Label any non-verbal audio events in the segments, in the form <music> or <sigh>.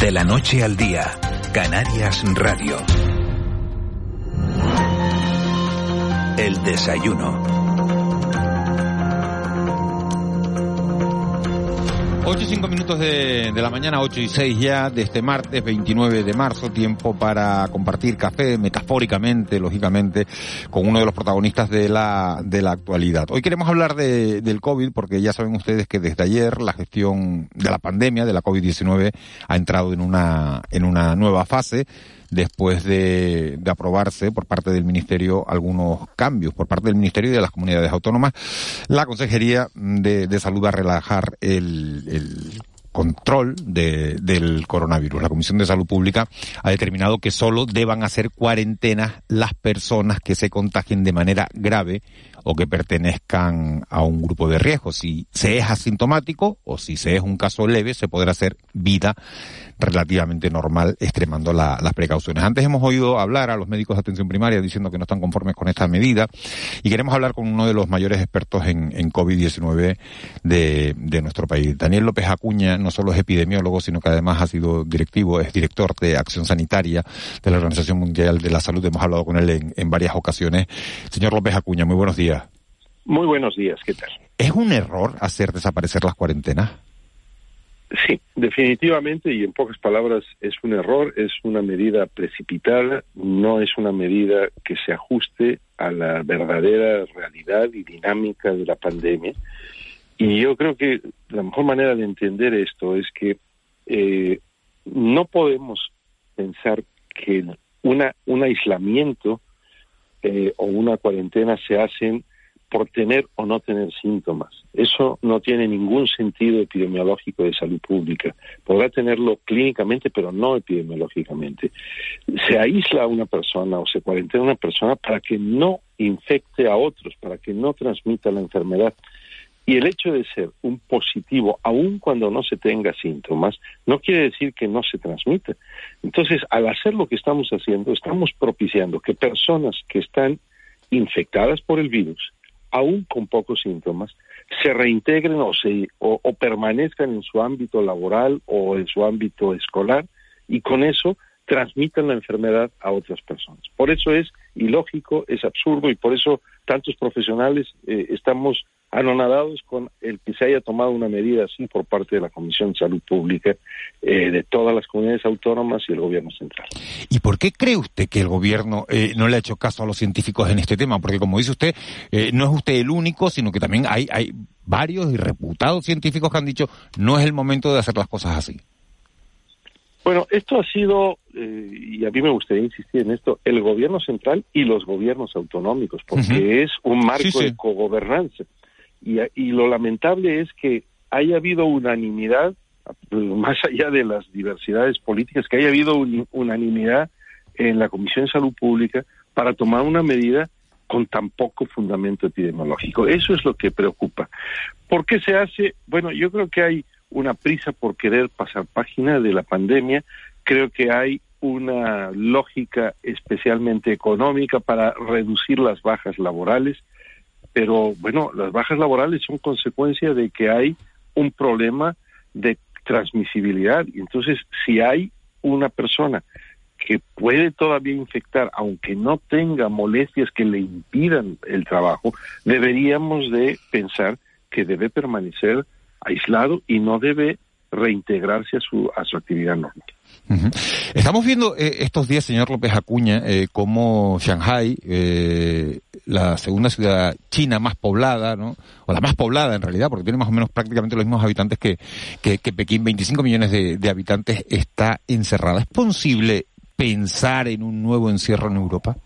De la noche al día, Canarias Radio. El desayuno. 8 y 5 minutos de, de, la mañana, 8 y 6 ya, de este martes 29 de marzo, tiempo para compartir café, metafóricamente, lógicamente, con uno de los protagonistas de la, de la actualidad. Hoy queremos hablar de, del COVID, porque ya saben ustedes que desde ayer la gestión de la pandemia, de la COVID-19, ha entrado en una, en una nueva fase después de, aprobarse por parte del Ministerio algunos cambios por parte del Ministerio y de las comunidades autónomas. La Consejería de, de Salud va a relajar el, el control de, del coronavirus. La Comisión de Salud Pública ha determinado que solo deban hacer cuarentenas las personas que se contagien de manera grave o que pertenezcan a un grupo de riesgo. Si se es asintomático o si se es un caso leve, se podrá hacer vida relativamente normal, extremando la, las precauciones. Antes hemos oído hablar a los médicos de atención primaria diciendo que no están conformes con esta medida y queremos hablar con uno de los mayores expertos en, en COVID-19 de, nuestro país. Daniel López Acuña no solo es epidemiólogo, sino que además ha sido directivo, es director de acción sanitaria de la Organización Mundial de la Salud. Hemos hablado con él en varias ocasiones. Señor López Acuña, muy buenos días. Muy buenos días, ¿qué tal? ¿Es un error hacer desaparecer las cuarentenas? Sí, definitivamente y en pocas palabras es un error, es una medida precipitada, no es una medida que se ajuste a la verdadera realidad y dinámica de la pandemia. Y yo creo que la mejor manera de entender esto es que eh, no podemos pensar que una, un aislamiento eh, o una cuarentena se hacen por tener o no tener síntomas. Eso no tiene ningún sentido epidemiológico de salud pública. Podrá tenerlo clínicamente, pero no epidemiológicamente. Se aísla a una persona o se cuarentena a una persona para que no infecte a otros, para que no transmita la enfermedad. Y el hecho de ser un positivo, aun cuando no se tenga síntomas, no quiere decir que no se transmita. Entonces, al hacer lo que estamos haciendo, estamos propiciando que personas que están infectadas por el virus, aún con pocos síntomas, se reintegren o, se, o, permanezcan en su ámbito laboral o en su ámbito escolar y con eso transmitan la enfermedad a otras personas. Por eso es ilógico, es absurdo y por eso tantos profesionales eh, estamos anonadados con el que se haya tomado una medida así por parte de la Comisión de Salud Pública eh, de todas las comunidades autónomas y el gobierno central. ¿Y por qué cree usted que el gobierno eh, no le ha hecho caso a los científicos en este tema? Porque como dice usted, eh, no es usted el único, sino que también hay, hay varios y reputados científicos que han dicho no es el momento de hacer las cosas así. Bueno, esto ha sido, eh, y a mí me gustaría insistir en esto, el gobierno central y los gobiernos autonómicos, porque uh -huh. es un marco sí, sí. de cogobernanza. Y, lo lamentable es que haya habido unanimidad, más allá de las diversidades políticas, que haya habido un, unanimidad en la Comisión de Salud Pública para tomar una medida con tan poco fundamento epidemiológico. Eso es lo que preocupa. ¿Por qué se hace? Bueno, yo creo que hay una prisa por querer pasar página de la pandemia. Creo que hay una lógica especialmente económica para reducir las bajas laborales, pero bueno, las bajas laborales son consecuencia de que hay un problema de transmisibilidad. Entonces, si hay una persona que puede todavía infectar, aunque no tenga molestias que le impidan el trabajo, deberíamos de pensar que debe permanecer aislado y no debe reintegrarse a su, a su actividad normal. Estamos viendo eh, estos días, señor López Acuña, eh, como Shanghai, eh, la segunda ciudad china más poblada, ¿no? o la más poblada en realidad, porque tiene más o menos prácticamente los mismos habitantes que, que, que Pekín, 25 millones de, de habitantes, está encerrada. ¿Es posible pensar en un nuevo encierro en Europa?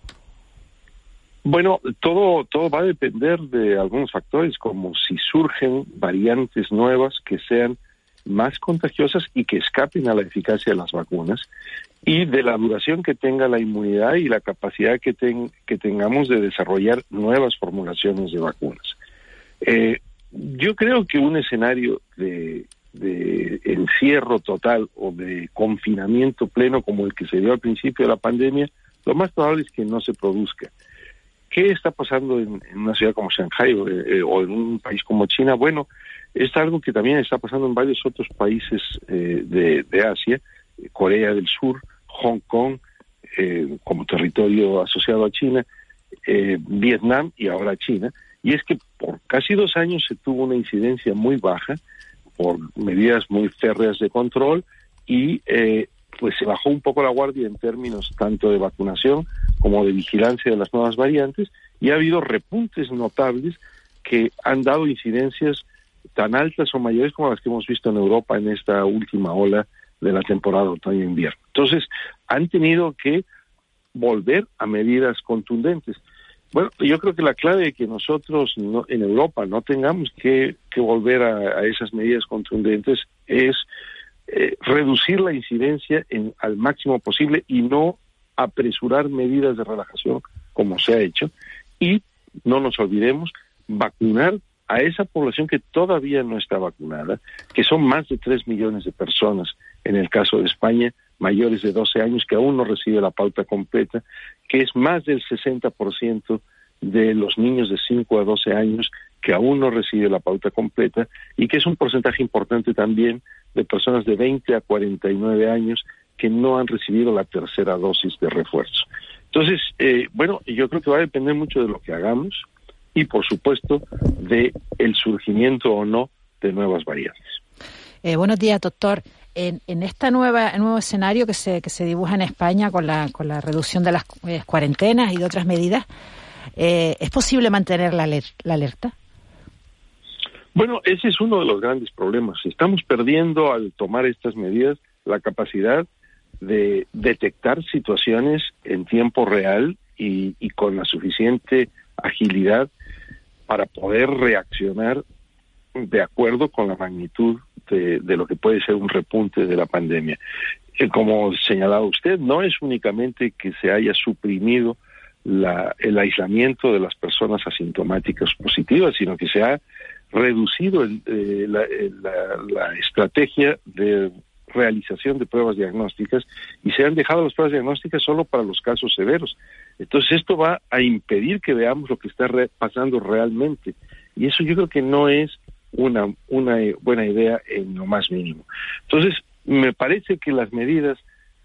Bueno, todo, todo va a depender de algunos factores, como si surgen variantes nuevas que sean más contagiosas y que escapen a la eficacia de las vacunas y de la duración que tenga la inmunidad y la capacidad que, que tengamos de desarrollar nuevas formulaciones de vacunas. Eh, yo creo que un escenario de, de encierro total o de confinamiento pleno como el que se dio al principio de la pandemia, lo más probable es que no se produzca. ¿Qué está pasando en, una ciudad como Shanghai eh, o, en un país como China? Bueno, es algo que también está pasando en varios otros países eh, de, Asia, Corea del Sur, Hong Kong, eh, como territorio asociado a China, Vietnam y ahora China. Y es que por casi dos años se tuvo una incidencia muy baja por medidas muy férreas de control y pues se bajó un poco la guardia en términos tanto de vacunación como de vigilancia de las nuevas variantes y ha habido repuntes notables que han dado incidencias tan altas o mayores como las que hemos visto en Europa en esta última ola de la temporada otoño-invierno. Entonces, han tenido que volver a medidas contundentes. Bueno, yo creo que la clave de que nosotros en Europa no tengamos que, volver a, esas medidas contundentes es eh, reducir la incidencia en, al máximo posible y no apresurar medidas de relajación como se ha hecho. Y no nos olvidemos vacunar a esa población que todavía no está vacunada, que son más de 3 millones de personas en el caso de España, mayores de 12 años que aún no recibe la pauta completa, que es más del 60% de los niños de 5 a 12 años que aún no recibe la pauta completa y que es un porcentaje importante también de personas de 20 a 49 años que no han recibido la tercera dosis de refuerzo. Entonces, eh, bueno, yo creo que va a depender mucho de lo que hagamos y, por supuesto, de el surgimiento o no de nuevas variantes. Eh, buenos días, doctor. En, en este nuevo escenario que se, que se dibuja en España con la, con la reducción de las eh, cuarentenas y de otras medidas, ¿es posible mantener la, la alerta? Bueno, ese es uno de los grandes problemas. Estamos perdiendo al tomar estas medidas la capacidad de detectar situaciones en tiempo real y, con la suficiente agilidad para poder reaccionar de acuerdo con la magnitud de, lo que puede ser un repunte de la pandemia. Eh, como señalaba usted, no es únicamente que se haya suprimido el aislamiento de las personas asintomáticas positivas, sino que se ha reducido eh, eh, la, estrategia de realización de pruebas diagnósticas y se han dejado las pruebas diagnósticas solo para los casos severos. Entonces esto va a impedir que veamos lo que está pasando realmente y eso yo creo que no es una, una buena idea en lo más mínimo. Entonces me parece que las medidas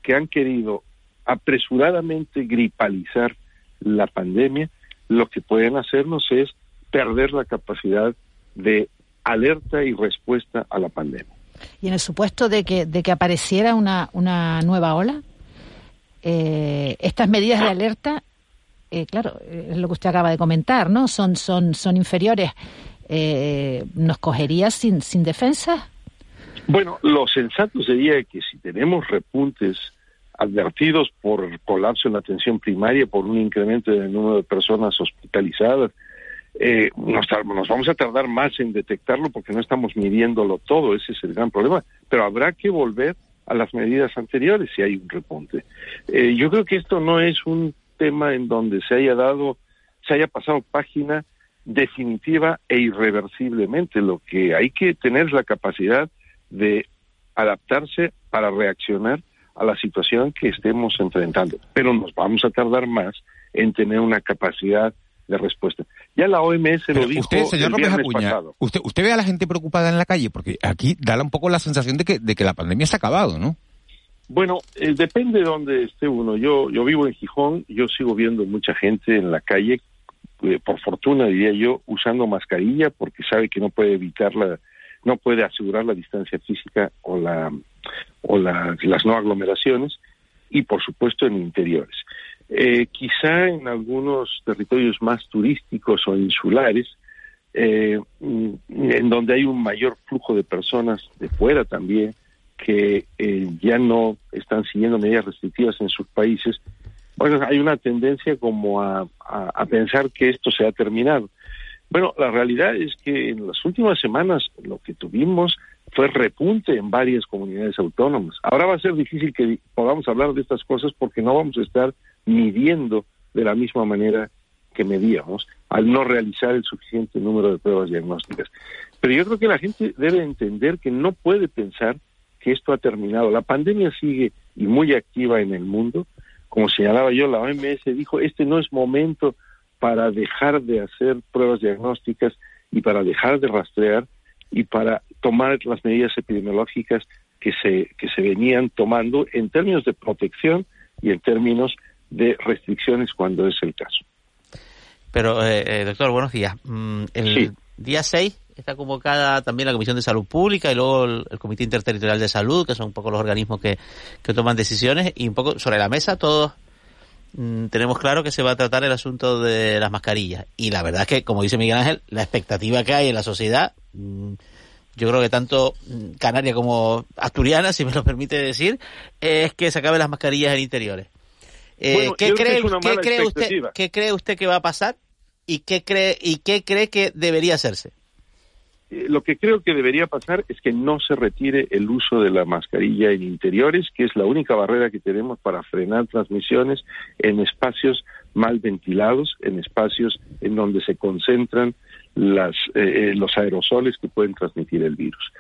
que han querido apresuradamente gripalizar la pandemia, lo que pueden hacernos es perder la capacidad de alerta y respuesta a la pandemia. Y en el supuesto de que, de que apareciera una, una nueva ola, eh, estas medidas de alerta, eh, claro, es lo que usted acaba de comentar, ¿no? Son, son, son inferiores. Eh, ¿Nos cogería sin, sin defensa? Bueno, lo sensato sería que si tenemos repuntes advertidos por colapso en la atención primaria, por un incremento del número de personas hospitalizadas, eh, nos, vamos a tardar más en detectarlo porque no estamos midiéndolo todo, ese es el gran problema, pero habrá que volver a las medidas anteriores si hay un repunte. Eh, yo creo que esto no es un tema en donde se haya dado, se haya pasado página definitiva e irreversiblemente. Lo que hay que tener es la capacidad de adaptarse para reaccionar a la situación que estemos enfrentando. Pero nos vamos a tardar más en tener una capacidad de respuesta. Ya la OMS lo dijo usted, señor López Acuña, Usted, usted ve a la gente preocupada en la calle, porque aquí da un poco la sensación de que, de que la pandemia se ha acabado, ¿no? Bueno, eh, depende de dónde esté uno. Yo, yo vivo en Gijón, yo sigo viendo mucha gente en la calle, eh, por fortuna diría yo, usando mascarilla porque sabe que no puede evitar la, no puede asegurar la distancia física o la o las no aglomeraciones y por supuesto en interiores. Eh, quizá en algunos territorios más turísticos o insulares, eh, mm, en donde hay un mayor flujo de personas de fuera también, que eh, ya no están siguiendo medidas restrictivas en sus países, bueno, hay una tendencia como a, a, pensar que esto se ha terminado. Bueno, la realidad es que en las últimas semanas lo que tuvimos fue repunte en varias comunidades autónomas. Ahora va a ser difícil que podamos hablar de estas cosas porque no vamos a estar midiendo de la misma manera que medíamos al no realizar el suficiente número de pruebas diagnósticas. Pero yo creo que la gente debe entender que no puede pensar que esto ha terminado. La pandemia sigue y muy activa en el mundo. Como señalaba yo, la OMS dijo, este no es momento para dejar de hacer pruebas diagnósticas y para dejar de rastrear y para tomar las medidas epidemiológicas que se, que se venían tomando en términos de protección y en términos de restricciones cuando es el caso. Pero, eh, eh, doctor, buenos días. Mm, el día 6 está convocada también la Comisión de Salud Pública y luego el, Comité Interterritorial de Salud, que son un poco los organismos que, que toman decisiones, y un poco sobre la mesa todos tenemos claro que se va a tratar el asunto de las mascarillas. Y la verdad es que, como dice Miguel Ángel, la expectativa que hay en la sociedad, mm, yo creo que tanto Canaria como Asturiana, si me lo permite decir, es que se acaben las mascarillas en interiores. Eh, ¿qué, cree, ¿qué, cree usted, ¿Qué cree usted que va a pasar y qué cree y qué cree que debería hacerse? Eh, lo que creo que debería pasar es que no se retire el uso de la mascarilla en interiores, que es la única barrera que tenemos para frenar transmisiones en espacios mal ventilados, en espacios en donde se concentran las, eh, los aerosoles que pueden transmitir el virus.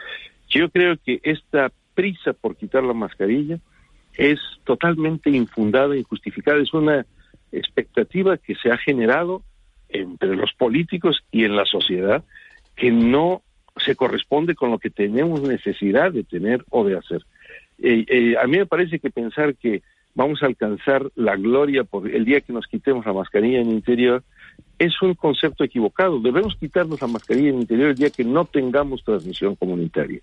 Yo creo que esta prisa por quitar la mascarilla es totalmente infundada, injustificada, es una expectativa que se ha generado entre los políticos y en la sociedad que no se corresponde con lo que tenemos necesidad de tener o de hacer. Eh, eh, a mí me parece que pensar que vamos a alcanzar la gloria por el día que nos quitemos la mascarilla en el interior es un concepto equivocado. Debemos quitarnos la mascarilla en el interior el día que no tengamos transmisión comunitaria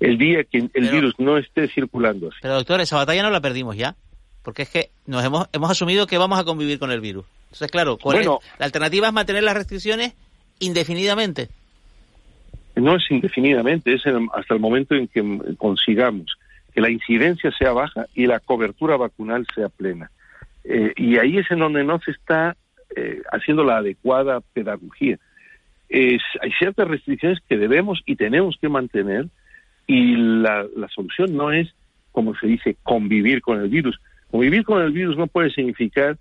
el día que el virus no esté circulando así. Pero doctor, esa batalla no la perdimos ya, porque es que nos hemos, hemos asumido que vamos a convivir con el virus. Entonces, claro, bueno, la alternativa es mantener las restricciones indefinidamente. No es indefinidamente, es hasta el momento en que consigamos que la incidencia sea baja y la cobertura vacunal sea plena. Eh, y ahí es en donde no se está eh, haciendo la adecuada pedagogía. Hay ciertas restricciones que debemos y tenemos que mantener, y la, la solución no es, como se dice, convivir con el virus. Convivir con el virus no puede significar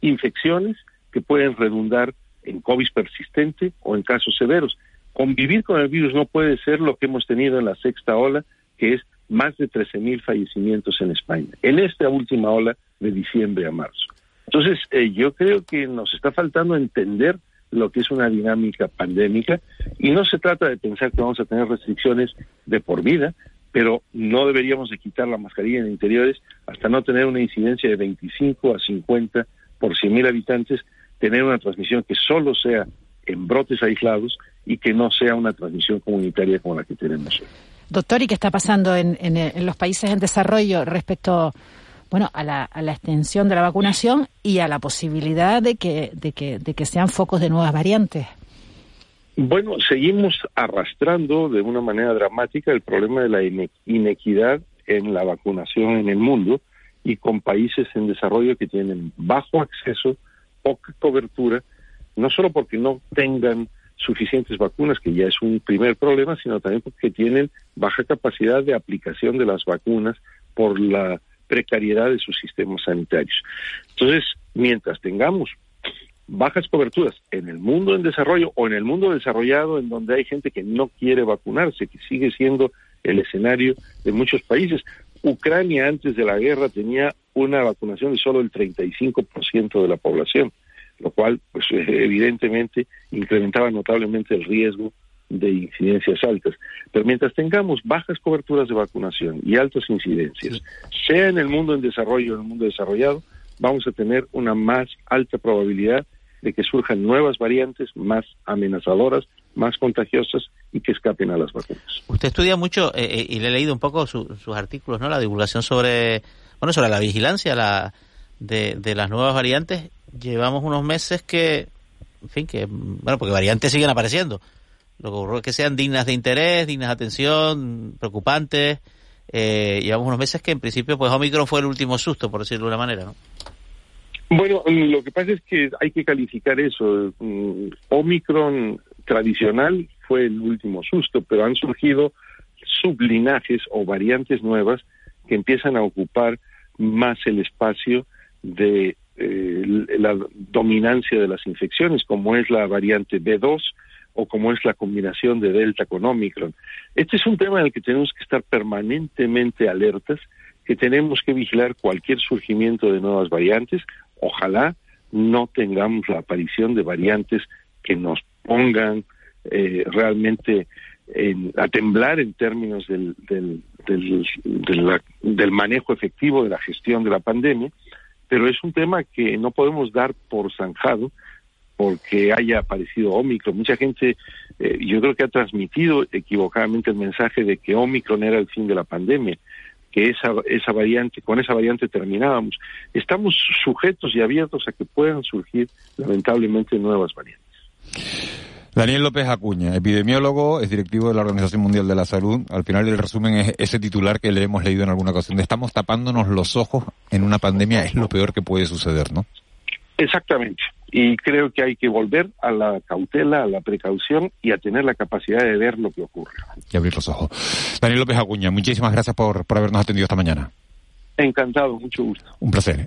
infecciones que pueden redundar en COVID persistente o en casos severos. Convivir con el virus no puede ser lo que hemos tenido en la sexta ola, que es más de 13.000 fallecimientos en España, en esta última ola de diciembre a marzo. Entonces, eh, yo creo que nos está faltando entender lo que es una dinámica pandémica y no se trata de pensar que vamos a tener restricciones de por vida, pero no deberíamos de quitar la mascarilla en interiores hasta no tener una incidencia de 25 a 50 por 100.000 habitantes, tener una transmisión que solo sea en brotes aislados y que no sea una transmisión comunitaria como la que tenemos hoy. Doctor, ¿y qué está pasando en, en los países en desarrollo respecto bueno, a la, a la extensión de la vacunación y a la posibilidad de que, de que, de que sean focos de nuevas variantes. Bueno, seguimos arrastrando de una manera dramática el problema de la inequidad en la vacunación en el mundo y con países en desarrollo que tienen bajo acceso, poca cobertura, no solo porque no tengan suficientes vacunas, que ya es un primer problema, sino también porque tienen baja capacidad de aplicación de las vacunas por la precariedad de sus sistemas sanitarios. Entonces, mientras tengamos bajas coberturas en el mundo en desarrollo o en el mundo desarrollado en donde hay gente que no quiere vacunarse, que sigue siendo el escenario de muchos países. Ucrania antes de la guerra tenía una vacunación de solo el 35% de la población, lo cual pues <laughs> evidentemente incrementaba notablemente el riesgo de incidencias altas. Pero mientras tengamos bajas coberturas de vacunación y altas incidencias, sea en el mundo en desarrollo o en el mundo desarrollado, vamos a tener una más alta probabilidad de que surjan nuevas variantes más amenazadoras, más contagiosas y que escapen a las vacunas. Usted estudia mucho eh, eh, y le he leído un poco sus artículos, ¿no? La divulgación sobre, bueno, sobre la vigilancia la, de, de las nuevas variantes. Llevamos unos meses que, en fin, que, bueno, porque variantes siguen apareciendo, lo que ocurre es que sean dignas de interés, dignas de atención, preocupantes. Eh, llevamos unos meses que en principio pues Omicron fue el último susto, por decirlo de una manera, ¿no? Bueno, lo que pasa es que hay que calificar eso. Mm, Omicron tradicional fue el último susto, pero han surgido sublinajes o variantes nuevas que empiezan a ocupar más el espacio de eh, la dominancia de las infecciones, como es la variante B2 o como es la combinación de Delta con Omicron. Este es un tema en el que tenemos que estar permanentemente alertas, que tenemos que vigilar cualquier surgimiento de nuevas variantes. Ojalá no tengamos la aparición de variantes que nos pongan eh, realmente a temblar en términos del, del, del, manejo efectivo de la gestión de la pandemia, pero es un tema que no podemos dar por zanjado porque haya aparecido Omicron. Mucha gente, eh, yo creo que ha transmitido equivocadamente el mensaje de que Omicron era el fin de la pandemia, que esa, esa variante, con esa variante terminábamos. Estamos sujetos y abiertos a que puedan surgir lamentablemente nuevas variantes. Daniel López Acuña, epidemiólogo, es directivo de la Organización Mundial de la Salud. Al final el resumen es ese titular que le hemos leído en alguna ocasión. Estamos tapándonos los ojos en una pandemia, es lo peor que puede suceder, ¿no? Exactamente. Y creo que hay que volver a la cautela, a la precaución y a tener la capacidad de ver lo que ocurre. Y abrir los ojos. Daniel López Acuña, muchísimas gracias por, por habernos atendido esta mañana. Encantado, mucho gusto. Un placer.